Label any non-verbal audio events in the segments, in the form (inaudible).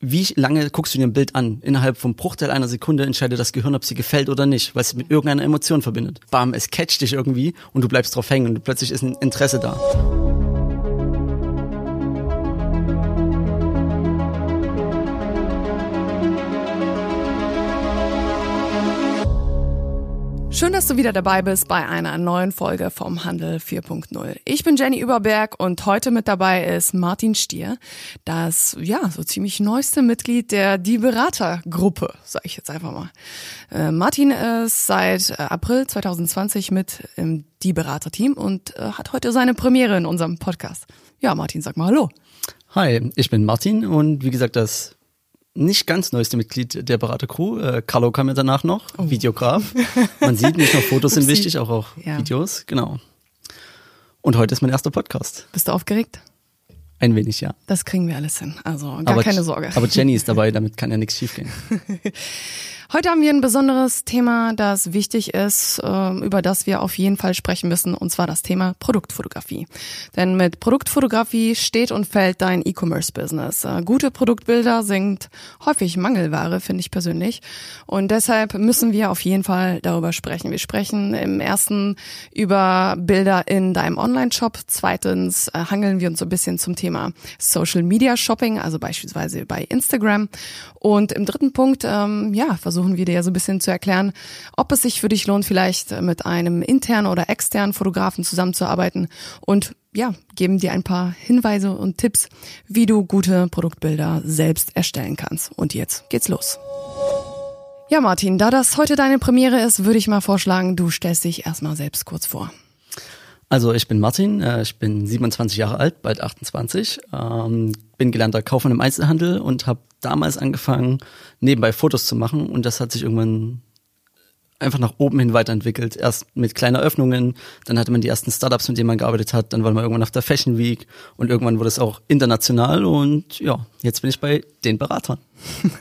wie lange guckst du dir ein Bild an? Innerhalb vom Bruchteil einer Sekunde entscheidet das Gehirn, ob sie gefällt oder nicht, weil es mit irgendeiner Emotion verbindet. Bam, es catcht dich irgendwie und du bleibst drauf hängen und plötzlich ist ein Interesse da. Schön, dass du wieder dabei bist bei einer neuen Folge vom Handel 4.0. Ich bin Jenny Überberg und heute mit dabei ist Martin Stier, das ja so ziemlich neueste Mitglied der Die Beratergruppe, sage ich jetzt einfach mal. Äh, Martin ist seit äh, April 2020 mit im Die Berater-Team und äh, hat heute seine Premiere in unserem Podcast. Ja, Martin, sag mal Hallo. Hi, ich bin Martin und wie gesagt, das nicht ganz neueste Mitglied der Beratercrew. Äh, Carlo kam ja danach noch, oh. Videograf. (laughs) Man sieht nicht nur Fotos sind wichtig, auch, auch ja. Videos, genau. Und heute ist mein erster Podcast. Bist du aufgeregt? Ein wenig, ja. Das kriegen wir alles hin. Also gar aber, keine Sorge. Aber Jenny ist dabei, (laughs) damit kann ja nichts schiefgehen. (laughs) Heute haben wir ein besonderes Thema, das wichtig ist, ähm, über das wir auf jeden Fall sprechen müssen, und zwar das Thema Produktfotografie. Denn mit Produktfotografie steht und fällt dein E-Commerce-Business. Äh, gute Produktbilder sind häufig Mangelware, finde ich persönlich. Und deshalb müssen wir auf jeden Fall darüber sprechen. Wir sprechen im ersten über Bilder in deinem Online-Shop. Zweitens äh, hangeln wir uns so ein bisschen zum Thema Social Media Shopping, also beispielsweise bei Instagram. Und im dritten Punkt, ähm, ja, versuchen versuchen wir dir so ein bisschen zu erklären, ob es sich für dich lohnt, vielleicht mit einem internen oder externen Fotografen zusammenzuarbeiten und ja, geben dir ein paar Hinweise und Tipps, wie du gute Produktbilder selbst erstellen kannst. Und jetzt geht's los. Ja, Martin, da das heute deine Premiere ist, würde ich mal vorschlagen, du stellst dich erstmal selbst kurz vor. Also ich bin Martin, äh, ich bin 27 Jahre alt, bald 28, ähm, bin gelernter Kaufmann im Einzelhandel und habe damals angefangen, nebenbei Fotos zu machen und das hat sich irgendwann einfach nach oben hin weiterentwickelt. Erst mit kleinen Öffnungen, dann hatte man die ersten Startups, mit denen man gearbeitet hat, dann war man irgendwann auf der Fashion Week und irgendwann wurde es auch international und ja, jetzt bin ich bei den Beratern.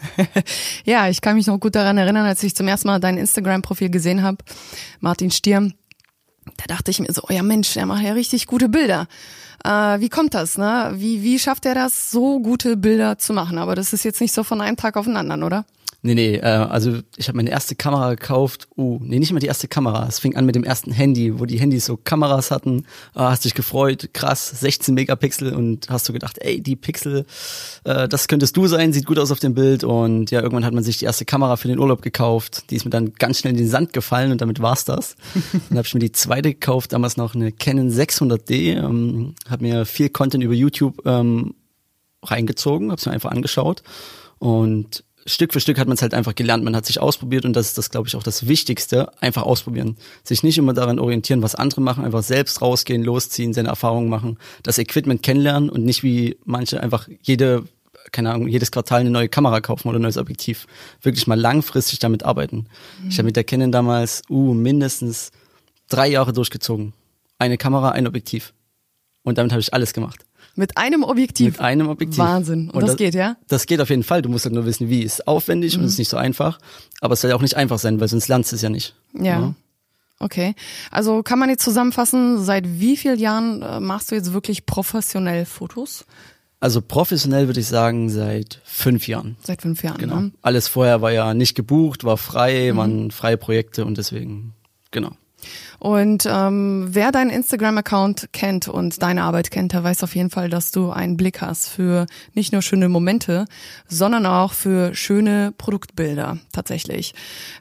(laughs) ja, ich kann mich noch gut daran erinnern, als ich zum ersten Mal dein Instagram-Profil gesehen habe, Martin Stier da dachte ich mir so, oh ja Mensch, der macht ja richtig gute Bilder. Äh, wie kommt das, ne? Wie, wie schafft er das, so gute Bilder zu machen? Aber das ist jetzt nicht so von einem Tag auf den anderen, oder? Nee, nee, äh, also ich habe meine erste Kamera gekauft. Uh, nee, nicht mal die erste Kamera. Es fing an mit dem ersten Handy, wo die Handys so Kameras hatten. Ah, hast dich gefreut, krass, 16 Megapixel und hast du gedacht, ey, die Pixel, äh, das könntest du sein, sieht gut aus auf dem Bild. Und ja, irgendwann hat man sich die erste Kamera für den Urlaub gekauft. Die ist mir dann ganz schnell in den Sand gefallen und damit war's das. (laughs) dann habe ich mir die zweite gekauft, damals noch eine Canon 600D. Ähm, habe mir viel Content über YouTube ähm, reingezogen, habe es mir einfach angeschaut und Stück für Stück hat man es halt einfach gelernt. Man hat sich ausprobiert und das ist das, glaube ich, auch das Wichtigste. Einfach ausprobieren. Sich nicht immer daran orientieren, was andere machen, einfach selbst rausgehen, losziehen, seine Erfahrungen machen, das Equipment kennenlernen und nicht wie manche einfach jede, keine Ahnung, jedes Quartal eine neue Kamera kaufen oder ein neues Objektiv. Wirklich mal langfristig damit arbeiten. Mhm. Ich habe mit der Canon damals, uh, mindestens drei Jahre durchgezogen. Eine Kamera, ein Objektiv. Und damit habe ich alles gemacht. Mit einem Objektiv. Mit einem Objektiv. Wahnsinn. Und, und das, das, geht, ja? Das geht auf jeden Fall. Du musst halt nur wissen, wie. Ist aufwendig mhm. und ist nicht so einfach. Aber es soll ja auch nicht einfach sein, weil sonst lernst du es ja nicht. Ja. ja. Okay. Also kann man jetzt zusammenfassen, seit wie vielen Jahren äh, machst du jetzt wirklich professionell Fotos? Also professionell würde ich sagen seit fünf Jahren. Seit fünf Jahren. Genau. Ne? Alles vorher war ja nicht gebucht, war frei, mhm. waren freie Projekte und deswegen, genau. Und ähm, wer deinen Instagram-Account kennt und deine Arbeit kennt, der weiß auf jeden Fall, dass du einen Blick hast für nicht nur schöne Momente, sondern auch für schöne Produktbilder tatsächlich.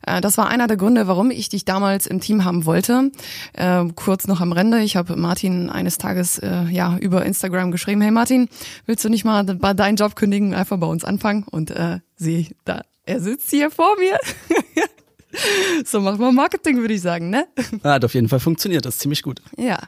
Äh, das war einer der Gründe, warum ich dich damals im Team haben wollte. Äh, kurz noch am Rande, ich habe Martin eines Tages äh, ja über Instagram geschrieben, hey Martin, willst du nicht mal bei deinen Job kündigen, einfach bei uns anfangen? Und äh, sieh, da, er sitzt hier vor mir. (laughs) so macht man Marketing, würde ich sagen, ne? Hat auf jeden Fall funktioniert, das ist ziemlich gut. Ja.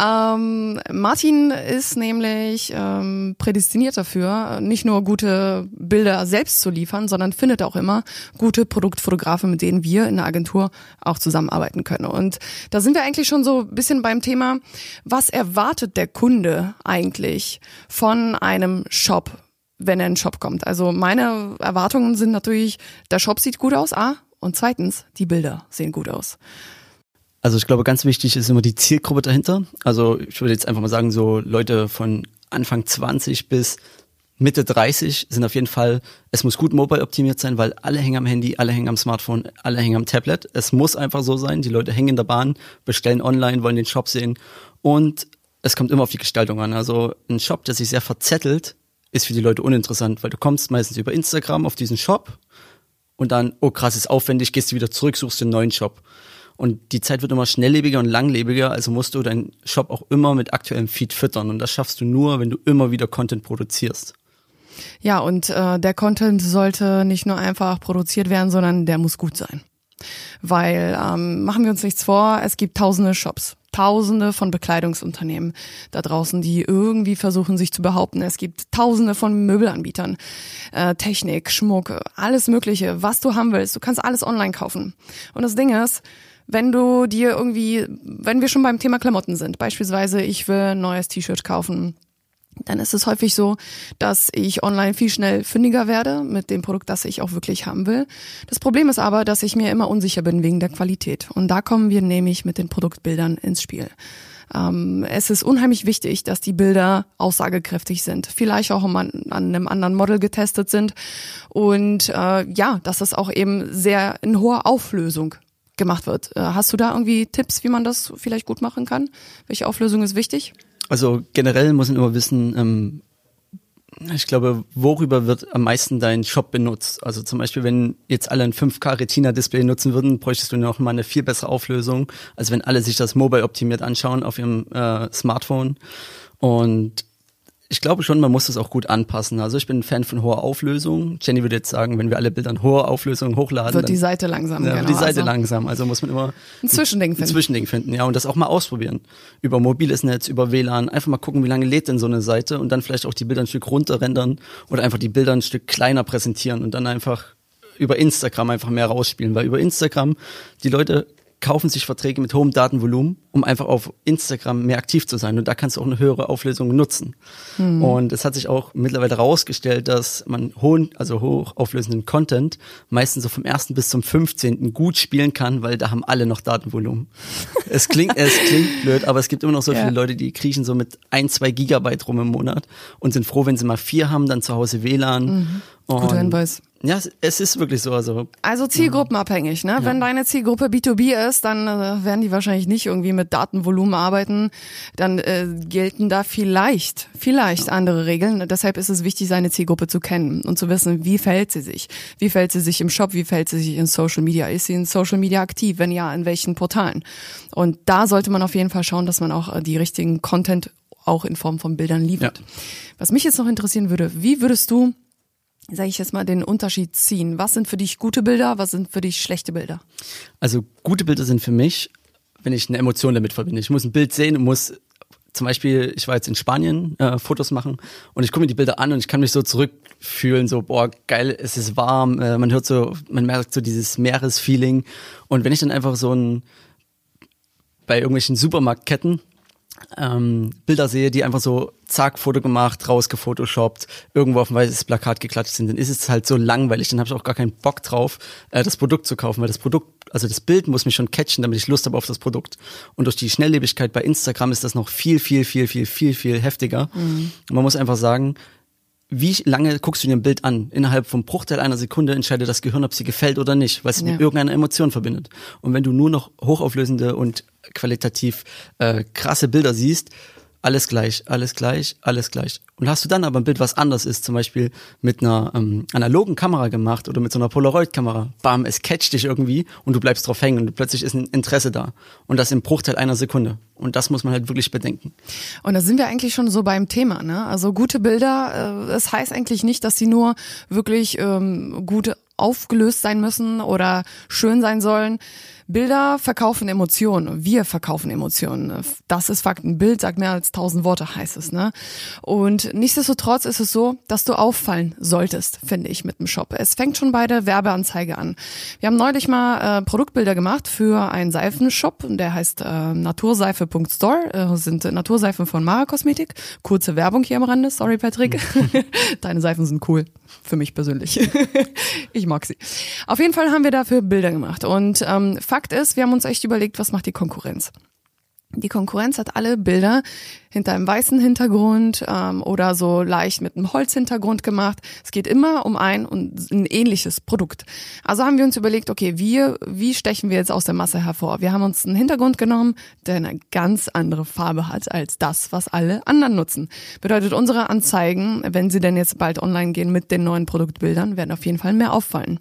Ähm, Martin ist nämlich ähm, prädestiniert dafür, nicht nur gute Bilder selbst zu liefern, sondern findet auch immer gute Produktfotografen, mit denen wir in der Agentur auch zusammenarbeiten können. Und da sind wir eigentlich schon so ein bisschen beim Thema, was erwartet der Kunde eigentlich von einem Shop? wenn er in den Shop kommt. Also meine Erwartungen sind natürlich, der Shop sieht gut aus, A, und zweitens, die Bilder sehen gut aus. Also ich glaube, ganz wichtig ist immer die Zielgruppe dahinter. Also ich würde jetzt einfach mal sagen, so Leute von Anfang 20 bis Mitte 30 sind auf jeden Fall, es muss gut mobile optimiert sein, weil alle hängen am Handy, alle hängen am Smartphone, alle hängen am Tablet. Es muss einfach so sein. Die Leute hängen in der Bahn, bestellen online, wollen den Shop sehen und es kommt immer auf die Gestaltung an. Also ein Shop, der sich sehr verzettelt, ist für die Leute uninteressant, weil du kommst meistens über Instagram auf diesen Shop und dann, oh krass, ist aufwendig, gehst du wieder zurück, suchst den neuen Shop. Und die Zeit wird immer schnelllebiger und langlebiger, also musst du deinen Shop auch immer mit aktuellem Feed füttern. Und das schaffst du nur, wenn du immer wieder Content produzierst. Ja, und äh, der Content sollte nicht nur einfach produziert werden, sondern der muss gut sein. Weil, ähm, machen wir uns nichts vor, es gibt tausende Shops. Tausende von Bekleidungsunternehmen da draußen, die irgendwie versuchen, sich zu behaupten. Es gibt Tausende von Möbelanbietern, äh, Technik, Schmuck, alles Mögliche, was du haben willst. Du kannst alles online kaufen. Und das Ding ist, wenn du dir irgendwie, wenn wir schon beim Thema Klamotten sind, beispielsweise ich will ein neues T-Shirt kaufen, dann ist es häufig so, dass ich online viel schnell fündiger werde mit dem Produkt, das ich auch wirklich haben will. Das Problem ist aber, dass ich mir immer unsicher bin wegen der Qualität. Und da kommen wir nämlich mit den Produktbildern ins Spiel. Ähm, es ist unheimlich wichtig, dass die Bilder aussagekräftig sind, vielleicht auch an, an einem anderen Model getestet sind und äh, ja, dass es auch eben sehr in hoher Auflösung gemacht wird. Äh, hast du da irgendwie Tipps, wie man das vielleicht gut machen kann? Welche Auflösung ist wichtig? Also generell muss man immer wissen, ähm, ich glaube, worüber wird am meisten dein Shop benutzt? Also zum Beispiel, wenn jetzt alle ein 5K Retina-Display nutzen würden, bräuchtest du noch mal eine viel bessere Auflösung, als wenn alle sich das mobile optimiert anschauen auf ihrem äh, Smartphone. Und ich glaube schon, man muss das auch gut anpassen. Also ich bin ein Fan von hoher Auflösung. Jenny würde jetzt sagen, wenn wir alle Bilder in hoher Auflösung hochladen, wird die Seite langsam. Ja, genau, die Seite also langsam. Also muss man immer ein Zwischending finden. Ein Zwischending finden, ja, und das auch mal ausprobieren. Über mobiles Netz, über WLAN, einfach mal gucken, wie lange lädt denn so eine Seite und dann vielleicht auch die Bilder ein Stück runterrendern oder einfach die Bilder ein Stück kleiner präsentieren und dann einfach über Instagram einfach mehr rausspielen, weil über Instagram die Leute kaufen sich Verträge mit hohem Datenvolumen, um einfach auf Instagram mehr aktiv zu sein. Und da kannst du auch eine höhere Auflösung nutzen. Mhm. Und es hat sich auch mittlerweile herausgestellt, dass man hohen, also hochauflösenden Content meistens so vom ersten bis zum 15. gut spielen kann, weil da haben alle noch Datenvolumen. (laughs) es klingt, es klingt blöd, aber es gibt immer noch so ja. viele Leute, die kriechen so mit ein, zwei Gigabyte rum im Monat und sind froh, wenn sie mal vier haben, dann zu Hause WLAN. Mhm. Guter Hinweis. Ja, es ist wirklich so. Also, also zielgruppenabhängig, ne? Ja. Wenn deine Zielgruppe B2B ist, dann äh, werden die wahrscheinlich nicht irgendwie mit Datenvolumen arbeiten. Dann äh, gelten da vielleicht, vielleicht ja. andere Regeln. Deshalb ist es wichtig, seine Zielgruppe zu kennen und zu wissen, wie verhält sie sich. Wie verhält sie sich im Shop, wie verhält sie sich in Social Media? Ist sie in Social Media aktiv? Wenn ja, in welchen Portalen? Und da sollte man auf jeden Fall schauen, dass man auch äh, die richtigen Content auch in Form von Bildern liefert. Ja. Was mich jetzt noch interessieren würde, wie würdest du sage ich jetzt mal, den Unterschied ziehen? Was sind für dich gute Bilder, was sind für dich schlechte Bilder? Also gute Bilder sind für mich, wenn ich eine Emotion damit verbinde. Ich muss ein Bild sehen und muss zum Beispiel, ich war jetzt in Spanien, äh, Fotos machen und ich gucke mir die Bilder an und ich kann mich so zurückfühlen, so, boah, geil, es ist warm, äh, man hört so, man merkt so dieses Meeresfeeling. Und wenn ich dann einfach so ein, bei irgendwelchen Supermarktketten ähm, Bilder sehe, die einfach so zack, Foto gemacht, rausgefotoshoppt, irgendwo auf ein weißes Plakat geklatscht sind, dann ist es halt so langweilig, dann habe ich auch gar keinen Bock drauf, äh, das Produkt zu kaufen, weil das Produkt, also das Bild muss mich schon catchen, damit ich Lust habe auf das Produkt. Und durch die Schnelllebigkeit bei Instagram ist das noch viel, viel, viel, viel, viel, viel heftiger. Mhm. Man muss einfach sagen, wie lange guckst du dir ein Bild an? Innerhalb vom Bruchteil einer Sekunde entscheidet das Gehirn, ob sie gefällt oder nicht, weil es ja. mit irgendeiner Emotion verbindet. Und wenn du nur noch hochauflösende und qualitativ äh, krasse Bilder siehst, alles gleich, alles gleich, alles gleich. Und hast du dann aber ein Bild, was anders ist, zum Beispiel mit einer ähm, analogen Kamera gemacht oder mit so einer Polaroid-Kamera, bam, es catcht dich irgendwie und du bleibst drauf hängen und plötzlich ist ein Interesse da. Und das im Bruchteil einer Sekunde. Und das muss man halt wirklich bedenken. Und da sind wir eigentlich schon so beim Thema, ne? Also gute Bilder, äh, das heißt eigentlich nicht, dass sie nur wirklich ähm, gut aufgelöst sein müssen oder schön sein sollen. Bilder verkaufen Emotionen. Wir verkaufen Emotionen. Das ist Fakt. Ein Bild sagt mehr als tausend Worte, heißt es, ne? Und nichtsdestotrotz ist es so, dass du auffallen solltest, finde ich, mit dem Shop. Es fängt schon bei der Werbeanzeige an. Wir haben neulich mal äh, Produktbilder gemacht für einen Seifenshop, der heißt äh, naturseife.store, äh, sind Naturseifen von Mara Kosmetik. Kurze Werbung hier am Rande, sorry Patrick. (laughs) Deine Seifen sind cool, für mich persönlich. (laughs) ich mag sie. Auf jeden Fall haben wir dafür Bilder gemacht und ähm, Fakt ist, wir haben uns echt überlegt, was macht die Konkurrenz? Die Konkurrenz hat alle Bilder hinter einem weißen Hintergrund ähm, oder so leicht mit einem Holzhintergrund gemacht. Es geht immer um ein und ein ähnliches Produkt. Also haben wir uns überlegt, okay, wir, wie stechen wir jetzt aus der Masse hervor? Wir haben uns einen Hintergrund genommen, der eine ganz andere Farbe hat als das, was alle anderen nutzen. Bedeutet, unsere Anzeigen, wenn sie denn jetzt bald online gehen mit den neuen Produktbildern, werden auf jeden Fall mehr auffallen.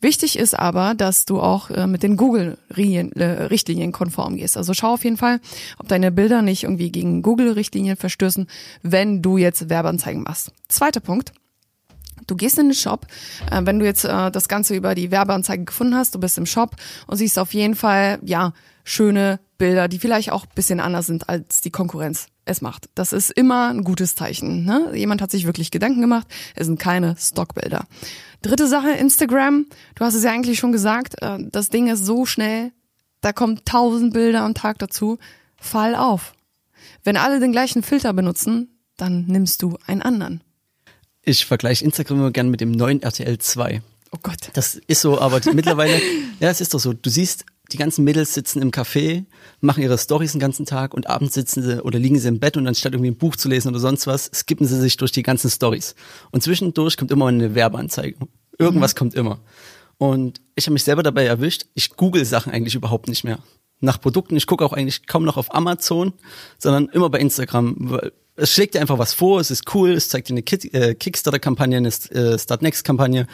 Wichtig ist aber, dass du auch äh, mit den Google-Richtlinien äh, konform gehst. Also schau auf jeden Fall, ob deine Bilder nicht irgendwie gegen Google-Richtlinien verstößen, wenn du jetzt Werbeanzeigen machst. Zweiter Punkt. Du gehst in den Shop, äh, wenn du jetzt äh, das Ganze über die Werbeanzeige gefunden hast, du bist im Shop und siehst auf jeden Fall, ja, schöne Bilder, die vielleicht auch bisschen anders sind als die Konkurrenz es macht. Das ist immer ein gutes Zeichen. Ne? Jemand hat sich wirklich Gedanken gemacht. Es sind keine Stockbilder. Dritte Sache, Instagram. Du hast es ja eigentlich schon gesagt, äh, das Ding ist so schnell, da kommen tausend Bilder am Tag dazu. Fall auf. Wenn alle den gleichen Filter benutzen, dann nimmst du einen anderen. Ich vergleiche Instagram immer gern mit dem neuen RTL 2. Oh Gott. Das ist so, aber mittlerweile, (laughs) ja, es ist doch so. Du siehst, die ganzen Mädels sitzen im Café, machen ihre Stories den ganzen Tag und abends sitzen sie oder liegen sie im Bett und anstatt irgendwie ein Buch zu lesen oder sonst was, skippen sie sich durch die ganzen Stories. Und zwischendurch kommt immer eine Werbeanzeige. Irgendwas mhm. kommt immer. Und ich habe mich selber dabei erwischt, ich google Sachen eigentlich überhaupt nicht mehr. Nach Produkten, ich gucke auch eigentlich kaum noch auf Amazon, sondern immer bei Instagram. Es schlägt dir einfach was vor, es ist cool, es zeigt dir eine äh, Kickstarter-Kampagne, eine äh, Start Next-Kampagne,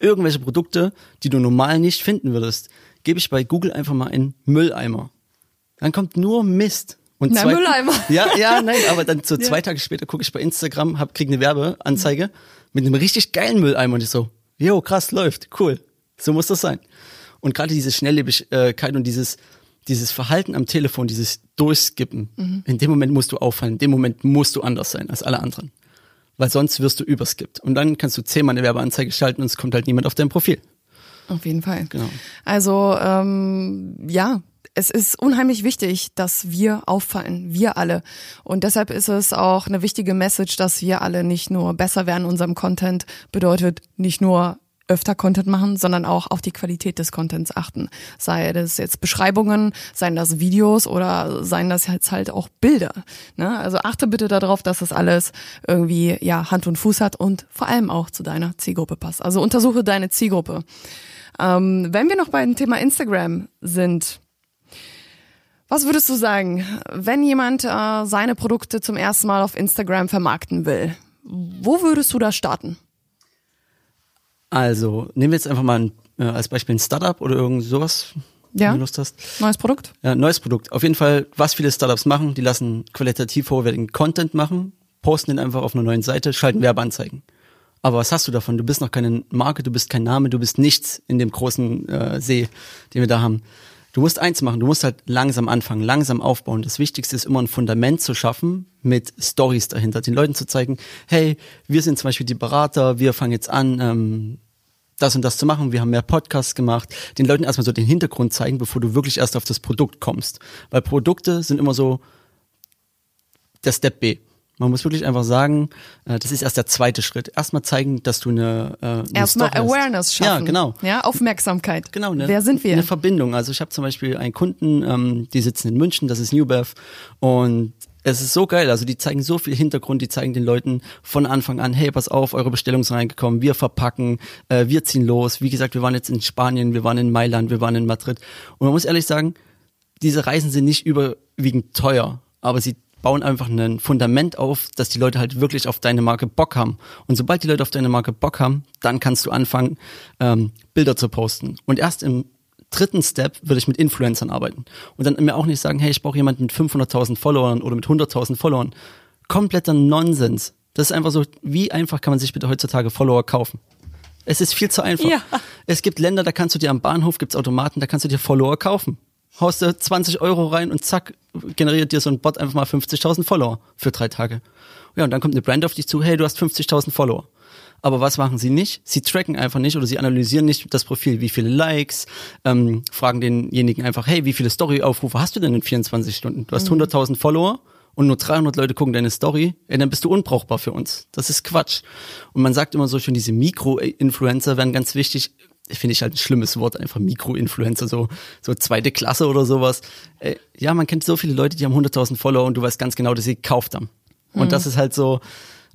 irgendwelche Produkte, die du normal nicht finden würdest gebe ich bei Google einfach mal in Mülleimer. Dann kommt nur Mist. Und Na, zwei, Mülleimer. (laughs) Ja, ja, nein, aber dann so (laughs) zwei Tage später gucke ich bei Instagram, hab, krieg eine Werbeanzeige mit einem richtig geilen Mülleimer und ich so, jo, krass, läuft, cool. So muss das sein. Und gerade diese Schnelllebigkeit und dieses, dieses Verhalten am Telefon, dieses Durchskippen, mhm. in dem Moment musst du auffallen, in dem Moment musst du anders sein als alle anderen. Weil sonst wirst du überskippt. Und dann kannst du zehnmal eine Werbeanzeige schalten und es kommt halt niemand auf dein Profil. Auf jeden Fall. Genau. Also ähm, ja, es ist unheimlich wichtig, dass wir auffallen, wir alle. Und deshalb ist es auch eine wichtige Message, dass wir alle nicht nur besser werden in unserem Content, bedeutet nicht nur öfter Content machen, sondern auch auf die Qualität des Contents achten. Sei das jetzt Beschreibungen, seien das Videos oder seien das jetzt halt auch Bilder. Ne? Also achte bitte darauf, dass das alles irgendwie ja Hand und Fuß hat und vor allem auch zu deiner Zielgruppe passt. Also untersuche deine Zielgruppe. Ähm, wenn wir noch bei dem Thema Instagram sind, was würdest du sagen, wenn jemand äh, seine Produkte zum ersten Mal auf Instagram vermarkten will? Wo würdest du da starten? Also, nehmen wir jetzt einfach mal ein, äh, als Beispiel ein Startup oder irgend sowas, ja. wenn du Lust hast. Neues Produkt? Ja, neues Produkt. Auf jeden Fall, was viele Startups machen, die lassen qualitativ hochwertigen Content machen, posten den einfach auf einer neuen Seite, schalten Werbeanzeigen. Aber was hast du davon? Du bist noch keine Marke, du bist kein Name, du bist nichts in dem großen äh, See, den wir da haben. Du musst eins machen, du musst halt langsam anfangen, langsam aufbauen. Das Wichtigste ist immer ein Fundament zu schaffen mit Stories dahinter, den Leuten zu zeigen, hey, wir sind zum Beispiel die Berater, wir fangen jetzt an, ähm, das und das zu machen, wir haben mehr Podcasts gemacht, den Leuten erstmal so den Hintergrund zeigen, bevor du wirklich erst auf das Produkt kommst. Weil Produkte sind immer so der Step B. Man muss wirklich einfach sagen, äh, das ist erst der zweite Schritt. Erstmal zeigen, dass du eine, äh, eine erstmal Awareness schaffen. Ja, genau. Ja, Aufmerksamkeit. Genau. Eine, Wer sind wir? Eine Verbindung. Also ich habe zum Beispiel einen Kunden, ähm, die sitzen in München, das ist Newbev und es ist so geil. Also die zeigen so viel Hintergrund, die zeigen den Leuten von Anfang an, hey, pass auf, eure Bestellung ist reingekommen, wir verpacken, äh, wir ziehen los. Wie gesagt, wir waren jetzt in Spanien, wir waren in Mailand, wir waren in Madrid. Und man muss ehrlich sagen, diese Reisen sind nicht überwiegend teuer, aber sie bauen einfach ein Fundament auf, dass die Leute halt wirklich auf deine Marke Bock haben. Und sobald die Leute auf deine Marke Bock haben, dann kannst du anfangen, ähm, Bilder zu posten. Und erst im dritten Step würde ich mit Influencern arbeiten. Und dann mir auch nicht sagen, hey, ich brauche jemanden mit 500.000 Followern oder mit 100.000 Followern. Kompletter Nonsens. Das ist einfach so, wie einfach kann man sich bitte heutzutage Follower kaufen? Es ist viel zu einfach. Ja. Es gibt Länder, da kannst du dir am Bahnhof, gibt's Automaten, da kannst du dir Follower kaufen haust du 20 Euro rein und zack, generiert dir so ein Bot einfach mal 50.000 Follower für drei Tage. Ja, und dann kommt eine Brand auf dich zu, hey, du hast 50.000 Follower. Aber was machen sie nicht? Sie tracken einfach nicht oder sie analysieren nicht das Profil, wie viele Likes, ähm, fragen denjenigen einfach, hey, wie viele Story-Aufrufe hast du denn in 24 Stunden? Du hast mhm. 100.000 Follower und nur 300 Leute gucken deine Story, ja, dann bist du unbrauchbar für uns. Das ist Quatsch. Und man sagt immer so schon, diese Mikro-Influencer werden ganz wichtig, finde ich halt ein schlimmes Wort, einfach Mikroinfluencer, so, so zweite Klasse oder sowas. Äh, ja, man kennt so viele Leute, die haben 100.000 Follower und du weißt ganz genau, dass sie gekauft haben. Und mhm. das ist halt so,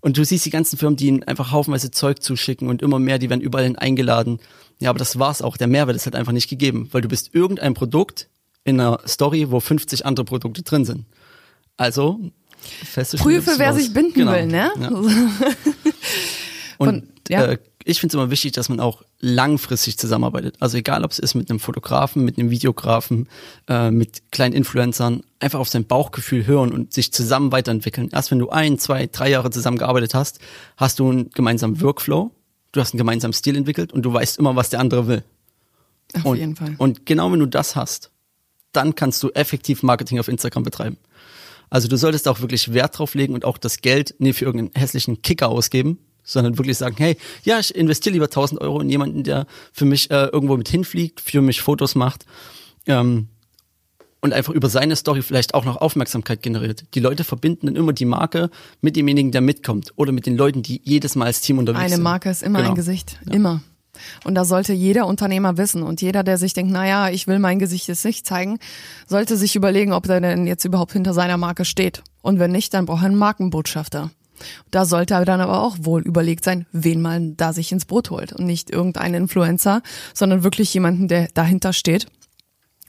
und du siehst die ganzen Firmen, die ihnen einfach haufenweise Zeug zuschicken und immer mehr, die werden überall eingeladen. Ja, aber das war's auch. Der Mehrwert ist halt einfach nicht gegeben, weil du bist irgendein Produkt in einer Story, wo 50 andere Produkte drin sind. Also, Prüfe, wer sich binden genau. will, ne? Ja. (laughs) (laughs) und ja. äh, ich finde es immer wichtig, dass man auch langfristig zusammenarbeitet. Also egal, ob es ist mit einem Fotografen, mit einem Videografen, äh, mit kleinen Influencern, einfach auf sein Bauchgefühl hören und sich zusammen weiterentwickeln. Erst wenn du ein, zwei, drei Jahre zusammengearbeitet hast, hast du einen gemeinsamen Workflow, du hast einen gemeinsamen Stil entwickelt und du weißt immer, was der andere will. Auf und, jeden Fall. Und genau wenn du das hast, dann kannst du effektiv Marketing auf Instagram betreiben. Also du solltest auch wirklich Wert drauf legen und auch das Geld nicht für irgendeinen hässlichen Kicker ausgeben, sondern wirklich sagen, hey, ja, ich investiere lieber 1000 Euro in jemanden, der für mich äh, irgendwo mit hinfliegt, für mich Fotos macht ähm, und einfach über seine Story vielleicht auch noch Aufmerksamkeit generiert. Die Leute verbinden dann immer die Marke mit demjenigen, der mitkommt oder mit den Leuten, die jedes Mal als Team unterwegs Eine sind. Eine Marke ist immer genau. ein Gesicht, ja. immer. Und da sollte jeder Unternehmer wissen und jeder, der sich denkt, naja, ich will mein Gesicht jetzt nicht zeigen, sollte sich überlegen, ob er denn jetzt überhaupt hinter seiner Marke steht. Und wenn nicht, dann braucht er einen Markenbotschafter. Da sollte er dann aber auch wohl überlegt sein, wen man da sich ins Boot holt und nicht irgendeinen Influencer, sondern wirklich jemanden, der dahinter steht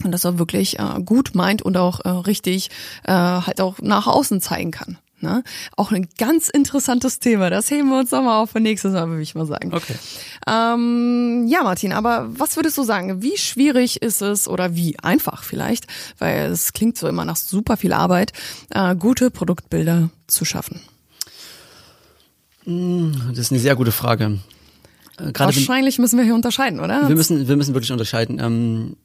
und das auch wirklich äh, gut meint und auch äh, richtig äh, halt auch nach außen zeigen kann. Ne? Auch ein ganz interessantes Thema. Das heben wir uns nochmal auf für nächstes Mal, würde ich mal sagen. Okay. Ähm, ja, Martin, aber was würdest du sagen? Wie schwierig ist es oder wie einfach vielleicht, weil es klingt so immer nach super viel Arbeit, äh, gute Produktbilder zu schaffen? Hm, das ist eine sehr gute Frage. Äh, gerade Wahrscheinlich müssen wir hier unterscheiden, oder? Wir müssen, wir müssen wirklich unterscheiden. Ähm,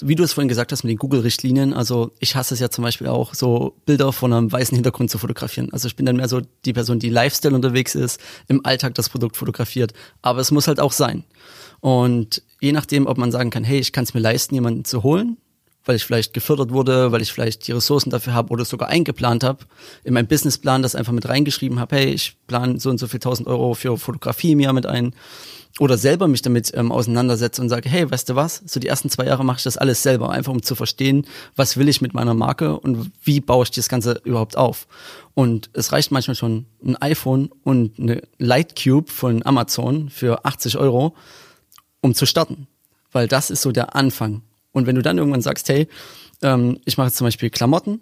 wie du es vorhin gesagt hast mit den Google-Richtlinien, also ich hasse es ja zum Beispiel auch, so Bilder von einem weißen Hintergrund zu fotografieren. Also ich bin dann mehr so die Person, die Lifestyle unterwegs ist, im Alltag das Produkt fotografiert. Aber es muss halt auch sein. Und je nachdem, ob man sagen kann, hey, ich kann es mir leisten, jemanden zu holen, weil ich vielleicht gefördert wurde, weil ich vielleicht die Ressourcen dafür habe oder sogar eingeplant habe, in meinem Businessplan das einfach mit reingeschrieben habe, hey, ich plane so und so viel tausend Euro für Fotografie im Jahr mit ein oder selber mich damit ähm, auseinandersetze und sage, hey, weißt du was, so die ersten zwei Jahre mache ich das alles selber, einfach um zu verstehen, was will ich mit meiner Marke und wie baue ich das Ganze überhaupt auf. Und es reicht manchmal schon ein iPhone und eine Lightcube von Amazon für 80 Euro, um zu starten. Weil das ist so der Anfang. Und wenn du dann irgendwann sagst, hey, ähm, ich mache jetzt zum Beispiel Klamotten,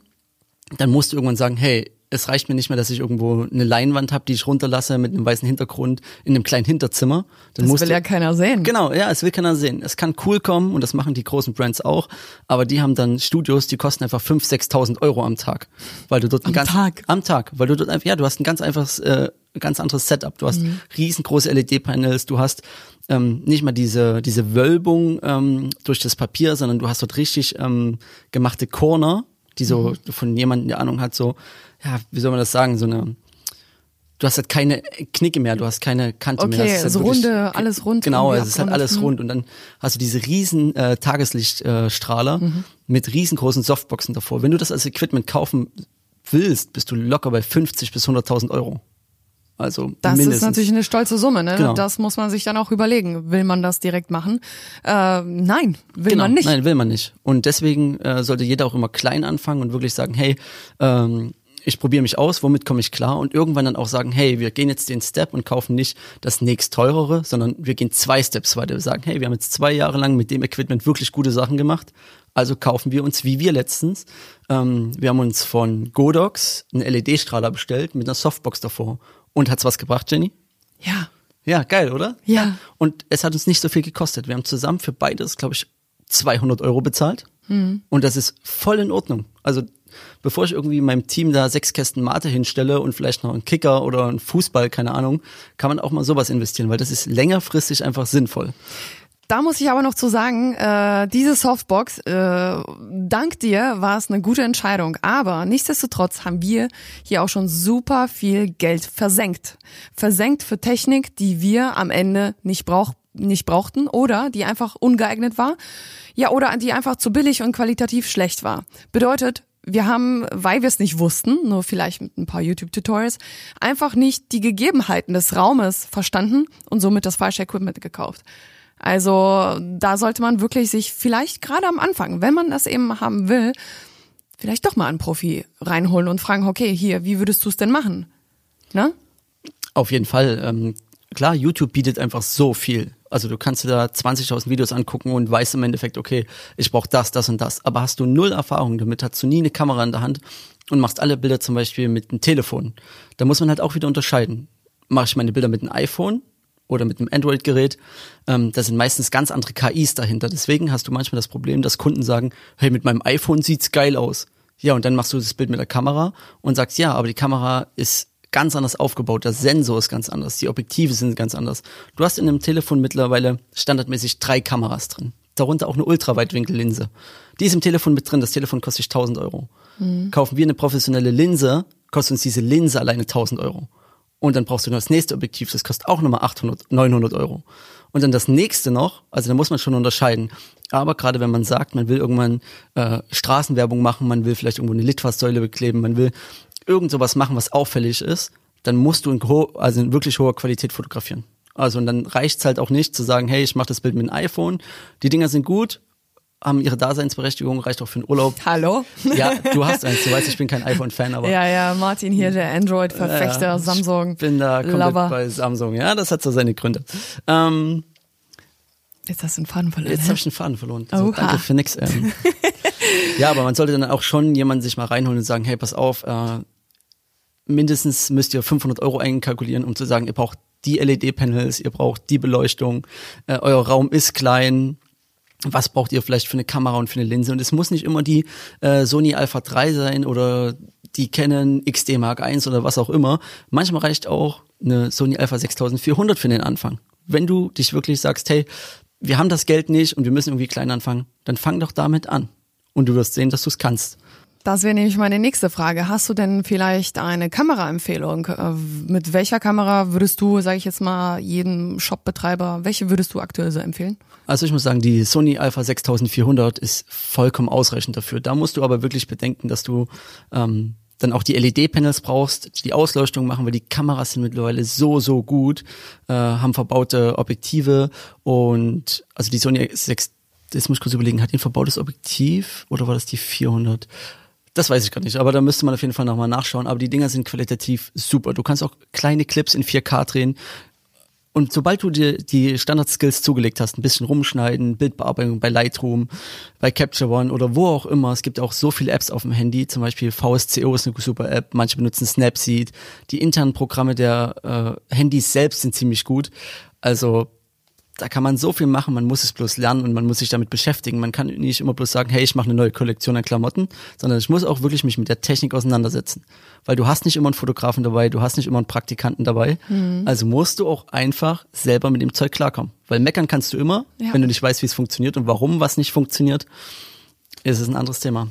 dann musst du irgendwann sagen, hey, es reicht mir nicht mehr, dass ich irgendwo eine Leinwand habe, die ich runterlasse mit einem weißen Hintergrund in einem kleinen Hinterzimmer. Dann das will ja keiner sehen. Genau, ja, es will keiner sehen. Es kann cool kommen und das machen die großen Brands auch, aber die haben dann Studios, die kosten einfach 5.000, 6.000 Euro am Tag, weil du dort am ganz Tag am Tag, weil du dort einfach ja, du hast ein ganz einfaches, äh, ganz anderes Setup. Du hast mhm. riesengroße LED-Panels, du hast ähm, nicht mal diese, diese Wölbung ähm, durch das Papier, sondern du hast dort richtig ähm, gemachte Corner, die so mhm. von jemandem, der Ahnung hat, so, ja, wie soll man das sagen, so eine, du hast halt keine Knicke mehr, du hast keine Kante okay, mehr. Okay, halt so runde, alles rund. Genau, es ist halt alles rund und dann hast du diese riesen äh, Tageslichtstrahler äh, mhm. mit riesengroßen Softboxen davor. Wenn du das als Equipment kaufen willst, bist du locker bei 50 bis 100.000 Euro. Also das mindestens. ist natürlich eine stolze Summe, ne? Genau. Das muss man sich dann auch überlegen. Will man das direkt machen? Äh, nein, will genau. man nicht. Nein, will man nicht. Und deswegen äh, sollte jeder auch immer klein anfangen und wirklich sagen, hey, ähm, ich probiere mich aus, womit komme ich klar und irgendwann dann auch sagen, hey, wir gehen jetzt den Step und kaufen nicht das nächst teurere, sondern wir gehen zwei Steps weiter. Wir sagen, hey, wir haben jetzt zwei Jahre lang mit dem Equipment wirklich gute Sachen gemacht, also kaufen wir uns, wie wir letztens, ähm, wir haben uns von Godox einen LED-Strahler bestellt mit einer Softbox davor und hat's was gebracht, Jenny? Ja. Ja, geil, oder? Ja. Und es hat uns nicht so viel gekostet. Wir haben zusammen für beides, glaube ich, 200 Euro bezahlt. Mhm. Und das ist voll in Ordnung. Also bevor ich irgendwie meinem Team da sechs Kästen Mate hinstelle und vielleicht noch einen Kicker oder einen Fußball, keine Ahnung, kann man auch mal sowas investieren, weil das ist längerfristig einfach sinnvoll. Da muss ich aber noch zu sagen, äh, diese Softbox, äh, dank dir war es eine gute Entscheidung. Aber nichtsdestotrotz haben wir hier auch schon super viel Geld versenkt. Versenkt für Technik, die wir am Ende nicht, brauch nicht brauchten oder die einfach ungeeignet war. Ja, oder die einfach zu billig und qualitativ schlecht war. Bedeutet, wir haben, weil wir es nicht wussten, nur vielleicht mit ein paar YouTube-Tutorials, einfach nicht die Gegebenheiten des Raumes verstanden und somit das falsche Equipment gekauft. Also da sollte man wirklich sich vielleicht gerade am Anfang, wenn man das eben haben will, vielleicht doch mal einen Profi reinholen und fragen, okay, hier, wie würdest du es denn machen? Ne? Auf jeden Fall. Ähm, klar, YouTube bietet einfach so viel. Also du kannst dir da 20.000 Videos angucken und weißt im Endeffekt, okay, ich brauche das, das und das. Aber hast du null Erfahrung damit, hast du nie eine Kamera in der Hand und machst alle Bilder zum Beispiel mit einem Telefon. Da muss man halt auch wieder unterscheiden. Mache ich meine Bilder mit einem iPhone oder mit einem Android-Gerät, ähm, da sind meistens ganz andere KIs dahinter. Deswegen hast du manchmal das Problem, dass Kunden sagen, hey, mit meinem iPhone sieht's geil aus. Ja, und dann machst du das Bild mit der Kamera und sagst, ja, aber die Kamera ist ganz anders aufgebaut, der Sensor ist ganz anders, die Objektive sind ganz anders. Du hast in einem Telefon mittlerweile standardmäßig drei Kameras drin, darunter auch eine Ultraweitwinkellinse. Die ist im Telefon mit drin, das Telefon kostet 1000 Euro. Mhm. Kaufen wir eine professionelle Linse, kostet uns diese Linse alleine 1000 Euro. Und dann brauchst du noch das nächste Objektiv, das kostet auch nochmal 800, 900 Euro. Und dann das nächste noch, also da muss man schon unterscheiden. Aber gerade wenn man sagt, man will irgendwann äh, Straßenwerbung machen, man will vielleicht irgendwo eine Litfaßsäule bekleben, man will irgend sowas machen, was auffällig ist, dann musst du in, also in wirklich hoher Qualität fotografieren. Also und dann reicht's halt auch nicht zu sagen, hey, ich mache das Bild mit einem iPhone. Die Dinger sind gut, haben ihre Daseinsberechtigung, reicht auch für einen Urlaub. Hallo? Ja, du hast (laughs) eins, du weißt, ich bin kein iPhone-Fan, aber. Ja, ja, Martin hier, der Android-Verfechter, ja, Samsung. Ich bin da komplett Lover. bei Samsung, ja, das hat so seine Gründe. Ähm, jetzt hast du einen Faden verloren. Jetzt habe ich einen Faden verloren. Also, danke für nix. Ähm. (laughs) ja, aber man sollte dann auch schon jemanden sich mal reinholen und sagen, hey, pass auf, äh, mindestens müsst ihr 500 Euro einkalkulieren, um zu sagen, ihr braucht die LED-Panels, ihr braucht die Beleuchtung, äh, euer Raum ist klein, was braucht ihr vielleicht für eine Kamera und für eine Linse. Und es muss nicht immer die äh, Sony Alpha 3 sein oder die Canon XD Mark I oder was auch immer. Manchmal reicht auch eine Sony Alpha 6400 für den Anfang. Wenn du dich wirklich sagst, hey, wir haben das Geld nicht und wir müssen irgendwie klein anfangen, dann fang doch damit an. Und du wirst sehen, dass du es kannst. Das wäre nämlich meine nächste Frage. Hast du denn vielleicht eine Kameraempfehlung? Äh, mit welcher Kamera würdest du, sage ich jetzt mal, jedem Shopbetreiber, welche würdest du aktuell so empfehlen? Also ich muss sagen, die Sony Alpha 6400 ist vollkommen ausreichend dafür. Da musst du aber wirklich bedenken, dass du ähm, dann auch die LED-Panels brauchst, die Ausleuchtung machen, weil die Kameras sind mittlerweile so, so gut, äh, haben verbaute Objektive und also die Sony 6, das muss ich kurz überlegen, hat die ein verbautes Objektiv oder war das die 400? Das weiß ich gar nicht, aber da müsste man auf jeden Fall nochmal nachschauen. Aber die Dinger sind qualitativ super. Du kannst auch kleine Clips in 4K drehen. Und sobald du dir die Standard-Skills zugelegt hast, ein bisschen rumschneiden, Bildbearbeitung bei Lightroom, bei Capture One oder wo auch immer, es gibt auch so viele Apps auf dem Handy, zum Beispiel VSCO ist eine super App, manche benutzen Snapseed, die internen Programme der äh, Handys selbst sind ziemlich gut. Also da kann man so viel machen, man muss es bloß lernen und man muss sich damit beschäftigen. Man kann nicht immer bloß sagen, hey, ich mache eine neue Kollektion an Klamotten, sondern ich muss auch wirklich mich mit der Technik auseinandersetzen. Weil du hast nicht immer einen Fotografen dabei, du hast nicht immer einen Praktikanten dabei. Mhm. Also musst du auch einfach selber mit dem Zeug klarkommen. Weil meckern kannst du immer, ja. wenn du nicht weißt, wie es funktioniert und warum was nicht funktioniert, ist es ein anderes Thema.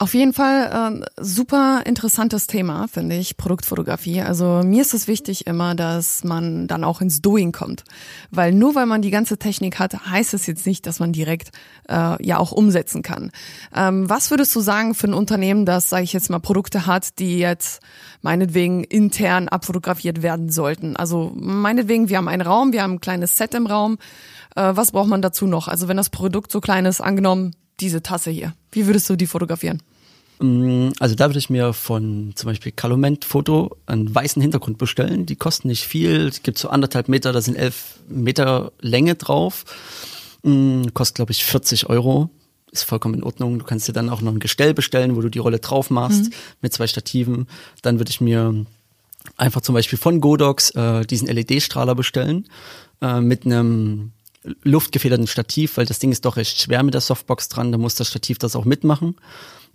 Auf jeden Fall ähm, super interessantes Thema, finde ich, Produktfotografie. Also mir ist es wichtig immer, dass man dann auch ins Doing kommt. Weil nur weil man die ganze Technik hat, heißt es jetzt nicht, dass man direkt äh, ja auch umsetzen kann. Ähm, was würdest du sagen für ein Unternehmen, das, sage ich jetzt mal, Produkte hat, die jetzt meinetwegen intern abfotografiert werden sollten? Also meinetwegen, wir haben einen Raum, wir haben ein kleines Set im Raum. Äh, was braucht man dazu noch? Also wenn das Produkt so klein ist, angenommen, diese Tasse hier. Wie würdest du die fotografieren? Mm, also da würde ich mir von zum Beispiel Calumet Foto einen weißen Hintergrund bestellen. Die kosten nicht viel. Es gibt so anderthalb Meter, da sind elf Meter Länge drauf. Mm, kostet, glaube ich, 40 Euro. Ist vollkommen in Ordnung. Du kannst dir dann auch noch ein Gestell bestellen, wo du die Rolle drauf machst mhm. mit zwei Stativen. Dann würde ich mir einfach zum Beispiel von Godox äh, diesen LED-Strahler bestellen äh, mit einem luftgefederten Stativ, weil das Ding ist doch recht schwer mit der Softbox dran, da muss das Stativ das auch mitmachen.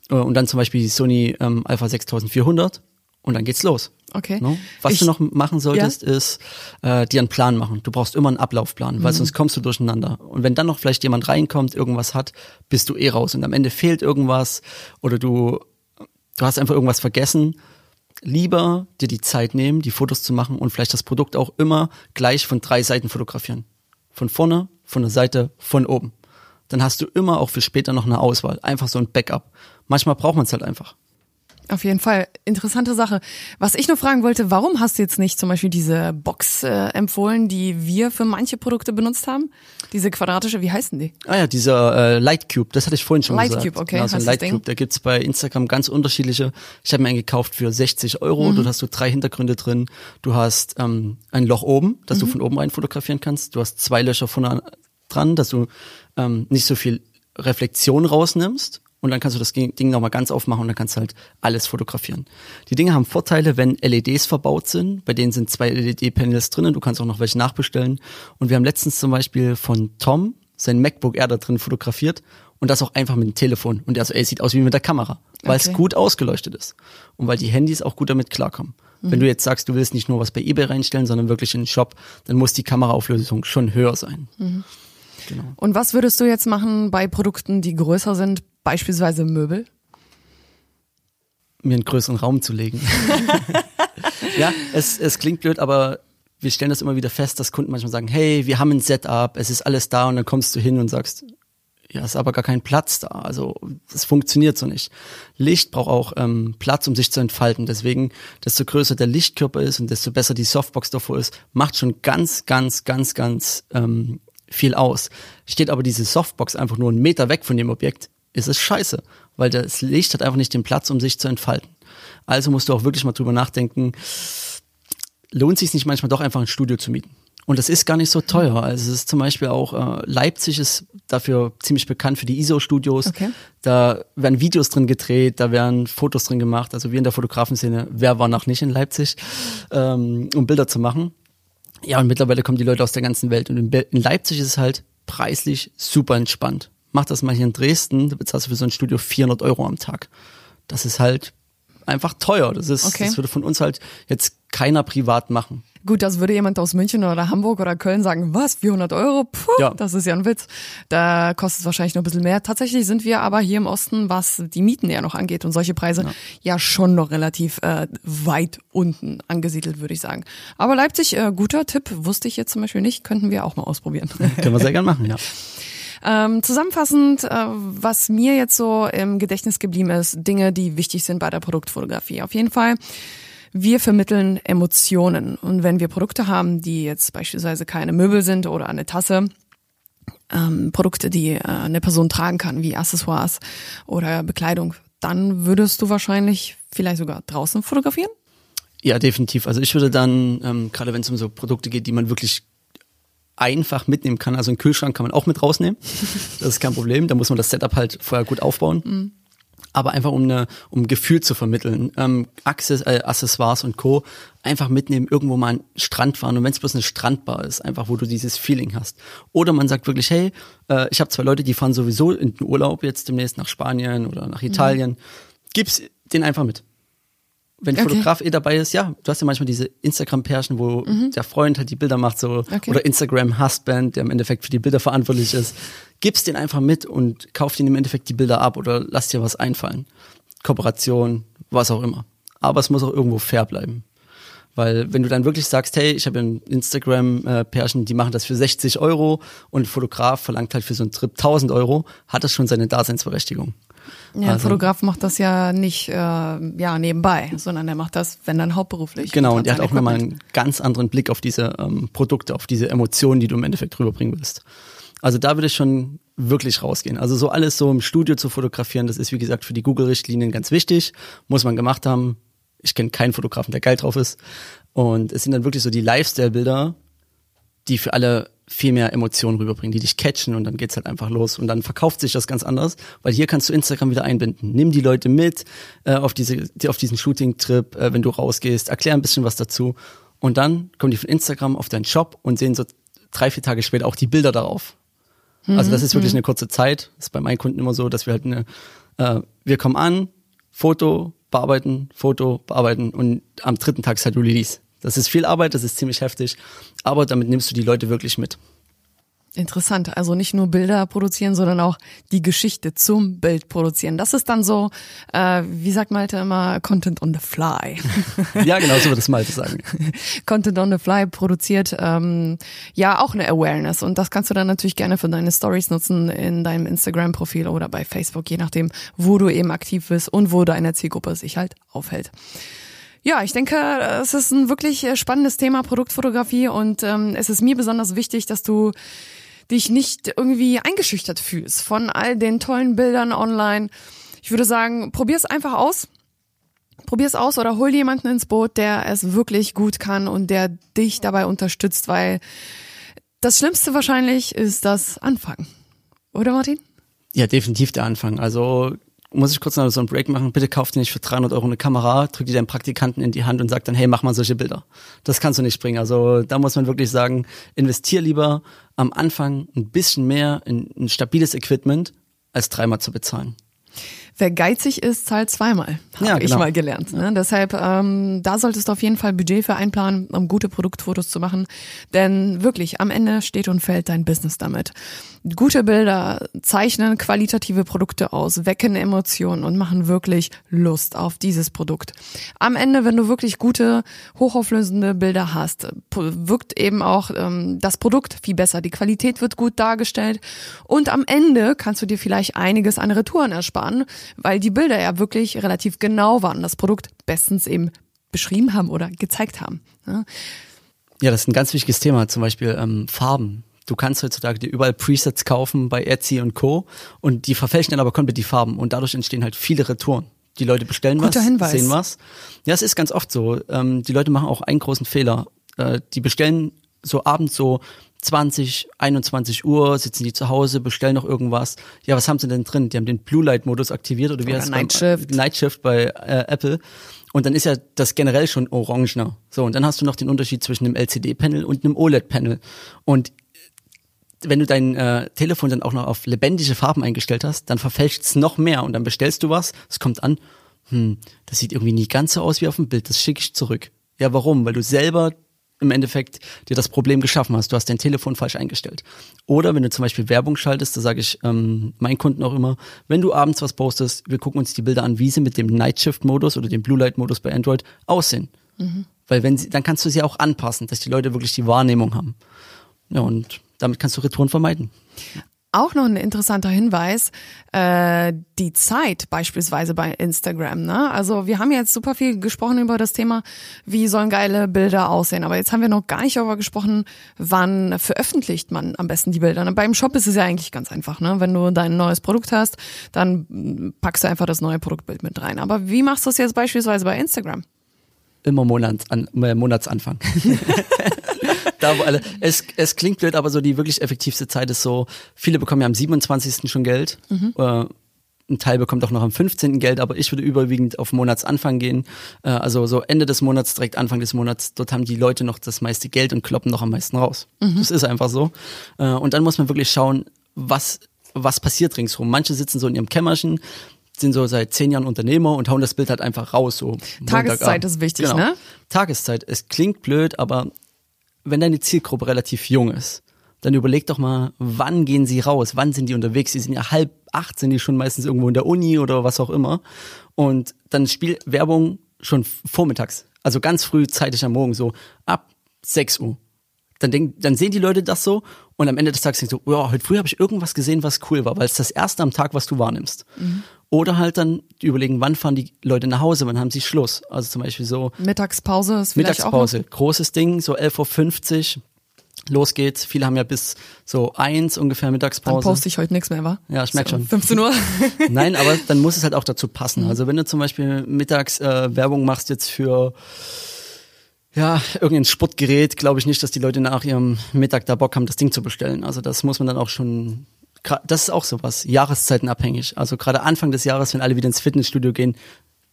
Äh, und dann zum Beispiel die Sony ähm, Alpha 6400 und dann geht's los. Okay. No? Was ich, du noch machen solltest, ja. ist äh, dir einen Plan machen. Du brauchst immer einen Ablaufplan, weil mhm. sonst kommst du durcheinander. Und wenn dann noch vielleicht jemand reinkommt, irgendwas hat, bist du eh raus. Und am Ende fehlt irgendwas oder du, du hast einfach irgendwas vergessen. Lieber dir die Zeit nehmen, die Fotos zu machen und vielleicht das Produkt auch immer gleich von drei Seiten fotografieren. Von vorne, von der Seite, von oben. Dann hast du immer auch für später noch eine Auswahl. Einfach so ein Backup. Manchmal braucht man es halt einfach. Auf jeden Fall. Interessante Sache. Was ich nur fragen wollte, warum hast du jetzt nicht zum Beispiel diese Box äh, empfohlen, die wir für manche Produkte benutzt haben? Diese quadratische, wie heißen die? Ah ja, dieser äh, Light Cube, das hatte ich vorhin schon Light gesagt. Cube, okay. Genau, so ein Hast Light das Cube, da gibt's bei Instagram ganz unterschiedliche. Ich habe mir einen gekauft für 60 Euro. Mhm. Dort hast du drei Hintergründe drin. Du hast ähm, ein Loch oben, das Mhm. du von oben rein fotografieren kannst. Du hast zwei Löcher vorne dran, dass du ähm, nicht so viel Reflexion rausnimmst. Und dann kannst du das Ding nochmal ganz aufmachen und dann kannst du halt alles fotografieren. Die Dinge haben Vorteile, wenn LEDs verbaut sind. Bei denen sind zwei LED-Panels drinnen. Du kannst auch noch welche nachbestellen. Und wir haben letztens zum Beispiel von Tom sein MacBook Air da drin fotografiert und das auch einfach mit dem Telefon. Und der so, ey, sieht aus wie mit der Kamera, weil Okay. es gut ausgeleuchtet ist. Und weil die Handys auch gut damit klarkommen. Wenn du jetzt sagst, du willst nicht nur was bei eBay reinstellen, sondern wirklich in den Shop, dann muss die Kameraauflösung schon höher sein. Genau. Und was würdest du jetzt machen bei Produkten, die größer sind, beispielsweise Möbel? mir einen größeren Raum zu legen. (laughs) ja, es, es klingt blöd, aber wir stellen das immer wieder fest, dass Kunden manchmal sagen, hey, wir haben ein Setup, es ist alles da und dann kommst du hin und sagst, ja, ist aber gar kein Platz da. Also das funktioniert so nicht. Licht braucht auch ähm, Platz, um sich zu entfalten. Deswegen, desto größer der Lichtkörper ist und desto besser die Softbox davor ist, macht schon ganz, ganz, ganz, ganz ähm, viel aus. Steht aber diese Softbox einfach nur einen Meter weg von dem Objekt, ist es scheiße, weil das Licht hat einfach nicht den Platz, um sich zu entfalten. Also musst du auch wirklich mal drüber nachdenken, lohnt sich nicht manchmal doch einfach ein Studio zu mieten. Und das ist gar nicht so teuer. Also es ist zum Beispiel auch, äh, Leipzig ist dafür ziemlich bekannt für die ISO-Studios. Okay. Da werden Videos drin gedreht, da werden Fotos drin gemacht. Also wir in der Fotografenszene, wer war noch nicht in Leipzig, ähm, um Bilder zu machen. Ja, und mittlerweile kommen die Leute aus der ganzen Welt. Und in, Be in Leipzig ist es halt preislich super entspannt. Mach das mal hier in Dresden, da bezahlst du für so ein Studio 400 Euro am Tag. Das ist halt einfach teuer. Das ist, Okay. das würde von uns halt jetzt keiner privat machen. Gut, das würde jemand aus München oder Hamburg oder Köln sagen, was, 400 Euro? Puh, Ja. das ist ja ein Witz. Da kostet es wahrscheinlich noch ein bisschen mehr. Tatsächlich sind wir aber hier im Osten, was die Mieten ja noch angeht und solche Preise, ja, schon noch relativ äh, weit unten angesiedelt, würde ich sagen. Aber Leipzig, äh, guter Tipp, wusste ich jetzt zum Beispiel nicht, könnten wir auch mal ausprobieren. Können wir sehr gern machen, ja. (laughs) Ähm, zusammenfassend, äh, was mir jetzt so im Gedächtnis geblieben ist, Dinge, die wichtig sind bei der Produktfotografie. Auf jeden Fall, wir vermitteln Emotionen. Und wenn wir Produkte haben, die jetzt beispielsweise keine Möbel sind oder eine Tasse, ähm, Produkte, die äh, eine Person tragen kann, wie Accessoires oder Bekleidung, dann würdest du wahrscheinlich vielleicht sogar draußen fotografieren? Ja, definitiv. Also ich würde dann, ähm, gerade wenn es um so Produkte geht, die man wirklich einfach mitnehmen kann, also einen Kühlschrank kann man auch mit rausnehmen. (laughs) Das ist kein Problem. Da muss man das Setup halt vorher gut aufbauen. Aber einfach um eine, um ein Gefühl zu vermitteln, ähm, Access, äh, Accessoires und Co. einfach mitnehmen, irgendwo mal den Strand fahren und wenn es bloß eine Strandbar ist, einfach wo du dieses Feeling hast. Oder man sagt wirklich, hey, äh, ich habe zwei Leute, die fahren sowieso in den Urlaub jetzt demnächst nach Spanien oder nach Italien. Gib's den einfach mit wenn Okay. Fotograf eh dabei ist, ja, du hast ja manchmal diese Instagram-Pärchen, wo der Freund halt die Bilder macht, so, Mhm. Okay. oder Instagram-Husband, der im Endeffekt für die Bilder verantwortlich ist. Gib's den einfach mit und kauf den im Endeffekt die Bilder ab oder lass dir was einfallen. Kooperation, was auch immer. Aber es muss auch irgendwo fair bleiben. Weil wenn du dann wirklich sagst, hey, ich habe ein Instagram-Pärchen, die machen das für 60 Euro und ein Fotograf verlangt halt für so einen Trip 1000 Euro, hat das schon seine Daseinsberechtigung. Ja, ein Also- Fotograf macht das ja nicht äh, ja nebenbei, sondern er macht das, wenn dann hauptberuflich. Genau, und er hat auch nochmal einen ganz anderen Blick auf diese ähm, Produkte, auf diese Emotionen, die du im Endeffekt rüberbringen willst. Also da würde ich schon wirklich rausgehen. Also so alles so im Studio zu fotografieren, das ist wie gesagt für die Google-Richtlinien ganz wichtig, muss man gemacht haben. Ich kenne keinen Fotografen, der geil drauf ist. Und es sind dann wirklich so die Lifestyle-Bilder, die für alle viel mehr Emotionen rüberbringen, die dich catchen und dann geht's halt einfach los und dann verkauft sich das ganz anders, weil hier kannst du Instagram wieder einbinden. Nimm die Leute mit äh, auf diese die, auf diesen Shooting-Trip, äh, wenn du rausgehst, erklär ein bisschen was dazu und dann kommen die von Instagram auf deinen Shop und sehen so drei vier Tage später auch die Bilder darauf. Also das ist wirklich eine kurze Zeit. Das ist bei meinen Kunden immer so, dass wir halt eine, äh, wir kommen an, Foto, bearbeiten, Foto, bearbeiten und am dritten Tag ist halt Release. Das ist viel Arbeit, das ist ziemlich heftig, aber damit nimmst du die Leute wirklich mit. Interessant. Also nicht nur Bilder produzieren, sondern auch die Geschichte zum Bild produzieren. Das ist dann so, äh, wie sagt Malte immer, Content on the fly. (laughs) ja, genau so würde es Malte sagen. (laughs) Content on the fly produziert ähm, ja auch eine Awareness und das kannst du dann natürlich gerne für deine Stories nutzen in deinem Instagram-Profil oder bei Facebook, je nachdem, wo du eben aktiv bist und wo deine Zielgruppe sich halt aufhält. Ja, ich denke, es ist ein wirklich spannendes Thema Produktfotografie und ähm, es ist mir besonders wichtig, dass du dich nicht irgendwie eingeschüchtert fühlst von all den tollen Bildern online. Ich würde sagen, probier's einfach aus. Probier's aus oder hol jemanden ins Boot, der es wirklich gut kann und der dich dabei unterstützt, weil das Schlimmste wahrscheinlich ist das Anfangen. Oder Martin? Ja, definitiv der Anfang. Also muss ich kurz noch so einen Break machen, bitte kauf dir nicht für 300 Euro eine Kamera, drück die deinem Praktikanten in die Hand und sag dann, hey, mach mal solche Bilder. Das kannst du nicht bringen. Also da muss man wirklich sagen, investier lieber am Anfang ein bisschen mehr in ein stabiles Equipment, als dreimal zu bezahlen. Wer geizig ist, zahlt zweimal, habe ja, genau. ich mal gelernt. Ne? Deshalb, ähm, da solltest du auf jeden Fall Budget für einplanen, um gute Produktfotos zu machen. Denn wirklich, am Ende steht und fällt dein Business damit. Gute Bilder zeichnen qualitative Produkte aus, wecken Emotionen und machen wirklich Lust auf dieses Produkt. Am Ende, wenn du wirklich gute, hochauflösende Bilder hast, wirkt eben auch ähm, das Produkt viel besser. Die Qualität wird gut dargestellt und am Ende kannst du dir vielleicht einiges an Retouren ersparen, weil die Bilder ja wirklich relativ genau waren, das Produkt bestens eben beschrieben haben oder gezeigt haben. Ja, ja das ist ein ganz wichtiges Thema, zum Beispiel ähm, Farben. Du kannst heutzutage dir überall Presets kaufen bei Etsy und Co. Und die verfälschen dann aber komplett die Farben und dadurch entstehen halt viele Retouren. Die Leute bestellen Guter was, Hinweis. sehen was. Ja, es ist ganz oft so. Ähm, die Leute machen auch einen großen Fehler. Äh, die bestellen so abends so 20, 21 Uhr, sitzen die zu Hause, bestellen noch irgendwas. Ja, was haben sie denn drin? Die haben den Blue Light Modus aktiviert oder wie oder heißt Night Shift. Night Shift bei äh, Apple. Und dann ist ja das generell schon orangener. So, und dann hast du noch den Unterschied zwischen einem LCD-Panel und einem OLED-Panel. Und wenn du dein äh, Telefon dann auch noch auf lebendige Farben eingestellt hast, dann verfälscht es noch mehr und dann bestellst du was, es kommt an, hm, das sieht irgendwie nie ganz so aus wie auf dem Bild, das schicke ich zurück. Ja, warum? Weil du selber im Endeffekt dir das Problem geschaffen hast. Du hast dein Telefon falsch eingestellt. Oder wenn du zum Beispiel Werbung schaltest, da sage ich ähm, meinen Kunden auch immer, wenn du abends was postest, wir gucken uns die Bilder an, wie sie mit dem Night Shift Modus oder dem Blue Light Modus bei Android aussehen. Mhm. Weil wenn sie, dann kannst du sie auch anpassen, dass die Leute wirklich die Wahrnehmung haben. Ja, und damit kannst du Retouren vermeiden. Auch noch ein interessanter Hinweis, äh, die Zeit beispielsweise bei Instagram. Ne? Also wir haben jetzt super viel gesprochen über das Thema, wie sollen geile Bilder aussehen. Aber jetzt haben wir noch gar nicht darüber gesprochen, wann veröffentlicht man am besten die Bilder. Und beim Shop ist es ja eigentlich ganz einfach. Ne? Wenn du dein neues Produkt hast, dann packst du einfach das neue Produktbild mit rein. Aber wie machst du es jetzt beispielsweise bei Instagram? Immer Monats an, äh, Monatsanfang. (laughs) (laughs) da, wo alle, es, es klingt blöd, aber so die wirklich effektivste Zeit ist so, viele bekommen ja am 27. schon Geld. Mhm. Äh, ein Teil bekommt auch noch am 15. Geld, aber ich würde überwiegend auf Monatsanfang gehen. Äh, also so Ende des Monats, direkt Anfang des Monats, dort haben die Leute noch das meiste Geld und kloppen noch am meisten raus. Mhm. Das ist einfach so. Äh, und dann muss man wirklich schauen, was, was passiert ringsherum. Manche sitzen so in ihrem Kämmerchen, sind so seit zehn Jahren Unternehmer und hauen das Bild halt einfach raus. So Tageszeit ist wichtig, genau. ne? Tageszeit. Es klingt blöd, aber wenn deine Zielgruppe relativ jung ist, dann überleg doch mal, wann gehen sie raus? Wann sind die unterwegs? Sie sind ja halb acht, sind die schon meistens irgendwo in der Uni oder was auch immer. Und dann spielt Werbung schon vormittags. Also ganz früh, zeitig am Morgen, so ab 6 Uhr. Dann, denk, dann sehen die Leute das so und am Ende des Tages denkst du, ja, heute früh habe ich irgendwas gesehen, was cool war, weil es das erste am Tag, was du wahrnimmst. Mhm. Oder halt dann überlegen, wann fahren die Leute nach Hause, wann haben sie Schluss. Also zum Beispiel so. Mittagspause ist vielleicht Mittagspause, auch großes Ding, so 11.50 Uhr. Los geht's. Viele haben ja bis so eins ungefähr Mittagspause. Dann poste ich heute nichts mehr, wa? Ja, ich merk so, schon. 15 Uhr. (laughs) Nein, aber dann muss es halt auch dazu passen. Mhm. Also wenn du zum Beispiel mittags äh, Werbung machst jetzt für ja, irgendein Sportgerät, glaube ich nicht, dass die Leute nach ihrem Mittag da Bock haben, das Ding zu bestellen. Also das muss man dann auch schon das ist auch sowas, jahreszeitenabhängig. Also gerade Anfang des Jahres, wenn alle wieder ins Fitnessstudio gehen,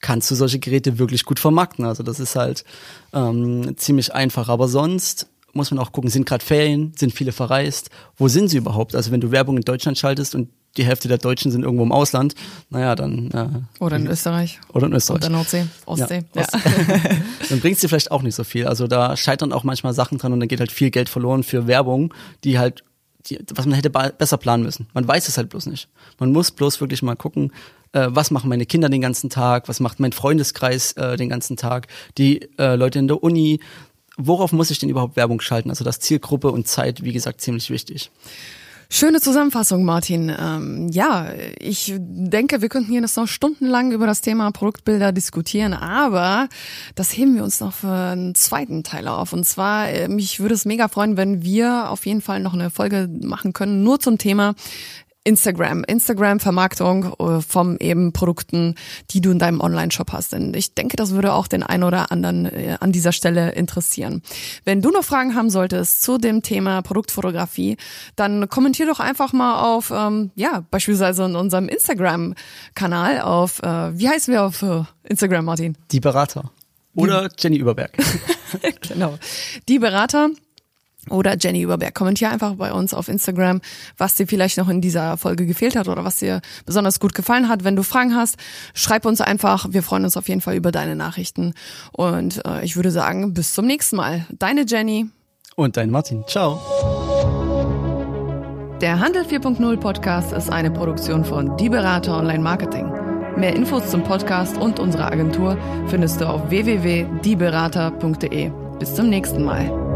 kannst du solche Geräte wirklich gut vermarkten. Also das ist halt ähm, ziemlich einfach. Aber sonst muss man auch gucken, sind gerade Ferien, sind viele verreist, wo sind sie überhaupt? Also wenn du Werbung in Deutschland schaltest und die Hälfte der Deutschen sind irgendwo im Ausland, naja, dann. Äh, oder in Österreich. Oder in Österreich. Oder Nordsee, Ostsee. Ja, ja. (laughs) dann bringst du vielleicht auch nicht so viel. Also da scheitern auch manchmal Sachen dran und dann geht halt viel Geld verloren für Werbung, die halt die, was man hätte besser planen müssen. Man weiß es halt bloß nicht. Man muss bloß wirklich mal gucken, äh, was machen meine Kinder den ganzen Tag, was macht mein Freundeskreis äh, den ganzen Tag, die äh, Leute in der Uni. Worauf muss ich denn überhaupt Werbung schalten? Also das Zielgruppe und Zeit, wie gesagt, ziemlich wichtig. Schöne Zusammenfassung, Martin. Ähm, ja, ich denke, wir könnten hier noch stundenlang über das Thema Produktbilder diskutieren, aber das heben wir uns noch für einen zweiten Teil auf. Und zwar, äh, mich würde es mega freuen, wenn wir auf jeden Fall noch eine Folge machen können, nur zum Thema Instagram, Instagram-Vermarktung äh, vom eben Produkten, die du in deinem Online-Shop hast. Denn ich denke, das würde auch den einen oder anderen äh, an dieser Stelle interessieren. Wenn du noch Fragen haben solltest zu dem Thema Produktfotografie, dann kommentier doch einfach mal auf, ähm, ja, beispielsweise in unserem Instagram-Kanal auf, äh, wie heißen wir auf äh, Instagram, Martin? Die Berater. Oder Jenny Überberg. (laughs) genau. Die Berater oder Jenny Überberg. Kommentier einfach bei uns auf Instagram, was dir vielleicht noch in dieser Folge gefehlt hat oder was dir besonders gut gefallen hat. Wenn du Fragen hast, schreib uns einfach. Wir freuen uns auf jeden Fall über deine Nachrichten. Und äh, ich würde sagen, bis zum nächsten Mal. Deine Jenny. Und dein Martin. Ciao. Der Handel 4.0 Podcast ist eine Produktion von Die Berater Online Marketing. Mehr Infos zum Podcast und unserer Agentur findest du auf www.dieberater.de. Bis zum nächsten Mal.